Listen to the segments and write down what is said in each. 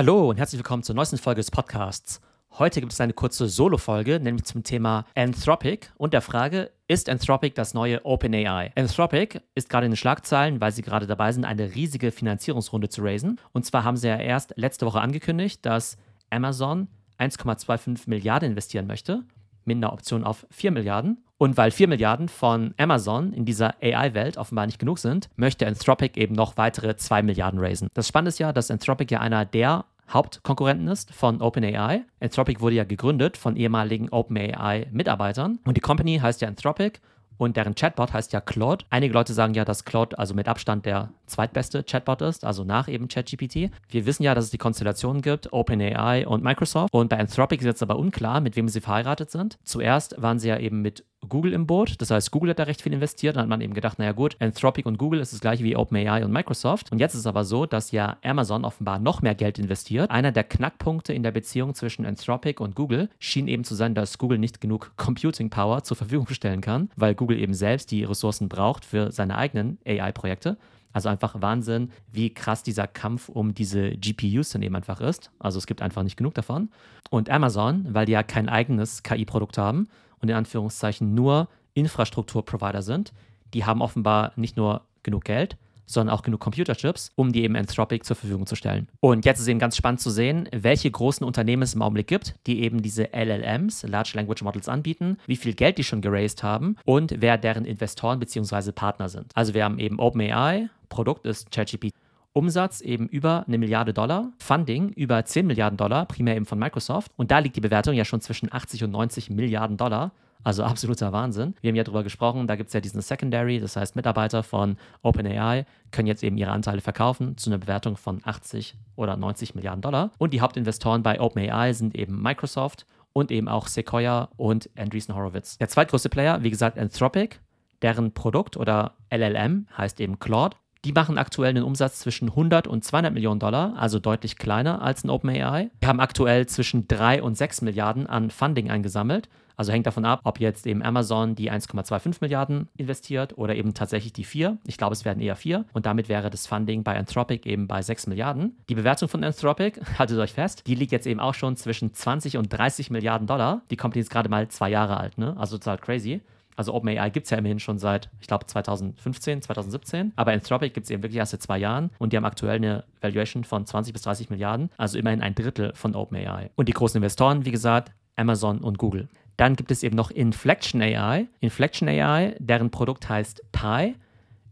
Hallo und herzlich willkommen zur neuesten Folge des Podcasts. Heute gibt es eine kurze Solo-Folge, nämlich zum Thema Anthropic und der Frage, ist Anthropic das neue OpenAI? Anthropic ist gerade in den Schlagzeilen, weil sie gerade dabei sind, eine riesige Finanzierungsrunde zu raisen. Und zwar haben sie ja erst letzte Woche angekündigt, dass Amazon 1,25 Milliarden investieren möchte, mit einer Option auf 4 Milliarden. Und weil 4 Milliarden von Amazon in dieser AI-Welt offenbar nicht genug sind, möchte Anthropic eben noch weitere 2 Milliarden raisen. Das Spannende ist ja, dass Anthropic ja einer der Hauptkonkurrenten ist von OpenAI. Anthropic wurde ja gegründet von ehemaligen OpenAI-Mitarbeitern und die Company heißt ja Anthropic und deren Chatbot heißt ja Claude. Einige Leute sagen ja, dass Claude also mit Abstand der zweitbeste Chatbot ist, also nach eben ChatGPT. Wir wissen ja, dass es die Konstellationen gibt, OpenAI und Microsoft. Und bei Anthropic ist jetzt aber unklar, mit wem sie verheiratet sind. Zuerst waren sie ja eben mit Google im Boot. Das heißt, Google hat da recht viel investiert. Dann hat man eben gedacht, naja gut, Anthropic und Google ist das gleiche wie OpenAI und Microsoft. Und jetzt ist es aber so, dass ja Amazon offenbar noch mehr Geld investiert. Einer der Knackpunkte in der Beziehung zwischen Anthropic und Google schien eben zu sein, dass Google nicht genug Computing Power zur Verfügung stellen kann, weil Google eben selbst die Ressourcen braucht für seine eigenen AI-Projekte. Also einfach Wahnsinn, wie krass dieser Kampf um diese GPUs dann eben einfach ist. Also es gibt einfach nicht genug davon. Und Amazon, weil die ja kein eigenes KI-Produkt haben, und in Anführungszeichen nur Infrastrukturprovider sind, die haben offenbar nicht nur genug Geld, sondern auch genug Computerchips, um die eben Anthropic zur Verfügung zu stellen. Und jetzt ist eben ganz spannend zu sehen, welche großen Unternehmen es im Augenblick gibt, die eben diese LLMs, Large Language Models, anbieten, wie viel Geld die schon geraced haben und wer deren Investoren bzw. Partner sind. Also wir haben eben OpenAI, Produkt ist ChatGPT. Umsatz eben über eine Milliarde Dollar, Funding über 10 Milliarden Dollar, primär eben von Microsoft. Und da liegt die Bewertung ja schon zwischen 80 und 90 Milliarden Dollar. Also absoluter Wahnsinn. Wir haben ja darüber gesprochen, da gibt es ja diesen Secondary, das heißt Mitarbeiter von OpenAI können jetzt eben ihre Anteile verkaufen zu einer Bewertung von 80 oder 90 Milliarden Dollar. Und die Hauptinvestoren bei OpenAI sind eben Microsoft und eben auch Sequoia und Andreessen Horowitz. Der zweitgrößte Player, wie gesagt, Anthropic, deren Produkt oder LLM heißt eben Claude. Die machen aktuell einen Umsatz zwischen 100 und 200 Millionen Dollar, also deutlich kleiner als ein OpenAI. Die haben aktuell zwischen 3 und 6 Milliarden an Funding eingesammelt. Also hängt davon ab, ob jetzt eben Amazon die 1,25 Milliarden investiert oder eben tatsächlich die 4. Ich glaube, es werden eher 4. Und damit wäre das Funding bei Anthropic eben bei 6 Milliarden. Die Bewertung von Anthropic, haltet euch fest, die liegt jetzt eben auch schon zwischen 20 und 30 Milliarden Dollar. Die Company ist gerade mal zwei Jahre alt, ne? Also total crazy. Also OpenAI gibt es ja immerhin schon seit, ich glaube, 2015, 2017. Aber Anthropic gibt es eben wirklich erst seit zwei Jahren und die haben aktuell eine Valuation von 20 bis 30 Milliarden, also immerhin ein Drittel von OpenAI. Und die großen Investoren, wie gesagt, Amazon und Google. Dann gibt es eben noch Inflection AI. Inflection AI, deren Produkt heißt Pi.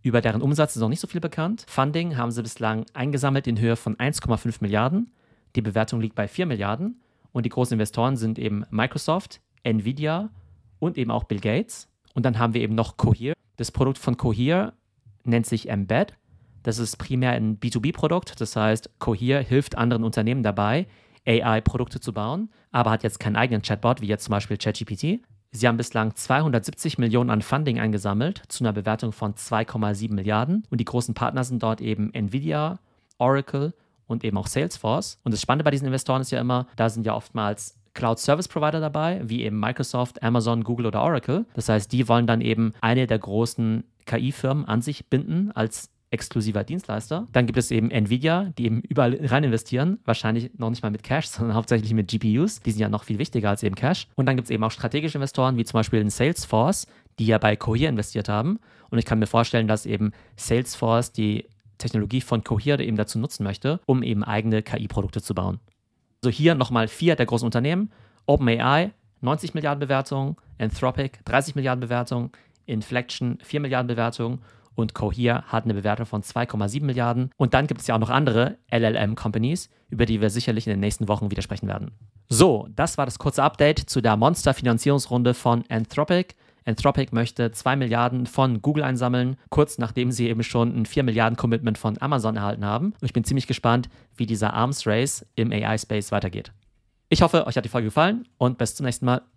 Über deren Umsatz ist noch nicht so viel bekannt. Funding haben sie bislang eingesammelt in Höhe von 1,5 Milliarden. Die Bewertung liegt bei 4 Milliarden. Und die großen Investoren sind eben Microsoft, Nvidia und eben auch Bill Gates. Und dann haben wir eben noch Cohere. Das Produkt von Cohere nennt sich Embed. Das ist primär ein B2B-Produkt. Das heißt, Cohere hilft anderen Unternehmen dabei, AI-Produkte zu bauen, aber hat jetzt keinen eigenen Chatbot, wie jetzt zum Beispiel ChatGPT. Sie haben bislang 270 Millionen an Funding eingesammelt, zu einer Bewertung von 2,7 Milliarden. Und die großen Partner sind dort eben Nvidia, Oracle und eben auch Salesforce. Und das Spannende bei diesen Investoren ist ja immer, da sind ja oftmals Cloud Service Provider dabei, wie eben Microsoft, Amazon, Google oder Oracle. Das heißt, die wollen dann eben eine der großen KI-Firmen an sich binden als exklusiver Dienstleister. Dann gibt es eben Nvidia, die eben überall rein investieren, wahrscheinlich noch nicht mal mit Cash, sondern hauptsächlich mit GPUs. Die sind ja noch viel wichtiger als eben Cash. Und dann gibt es eben auch strategische Investoren, wie zum Beispiel in Salesforce, die ja bei Cohere investiert haben. Und ich kann mir vorstellen, dass eben Salesforce die Technologie von Cohere eben dazu nutzen möchte, um eben eigene KI-Produkte zu bauen. Also hier nochmal vier der großen Unternehmen. OpenAI, 90 Milliarden Bewertung, Anthropic, 30 Milliarden Bewertung, Inflection, 4 Milliarden Bewertung und Cohere hat eine Bewertung von 2,7 Milliarden. Und dann gibt es ja auch noch andere LLM-Companies, über die wir sicherlich in den nächsten Wochen wieder sprechen werden. So, das war das kurze Update zu der Monster-Finanzierungsrunde von Anthropic. Anthropic möchte 2 Milliarden von Google einsammeln, kurz nachdem sie eben schon ein 4 Milliarden Commitment von Amazon erhalten haben. Und ich bin ziemlich gespannt, wie dieser Arms Race im AI-Space weitergeht. Ich hoffe, euch hat die Folge gefallen und bis zum nächsten Mal.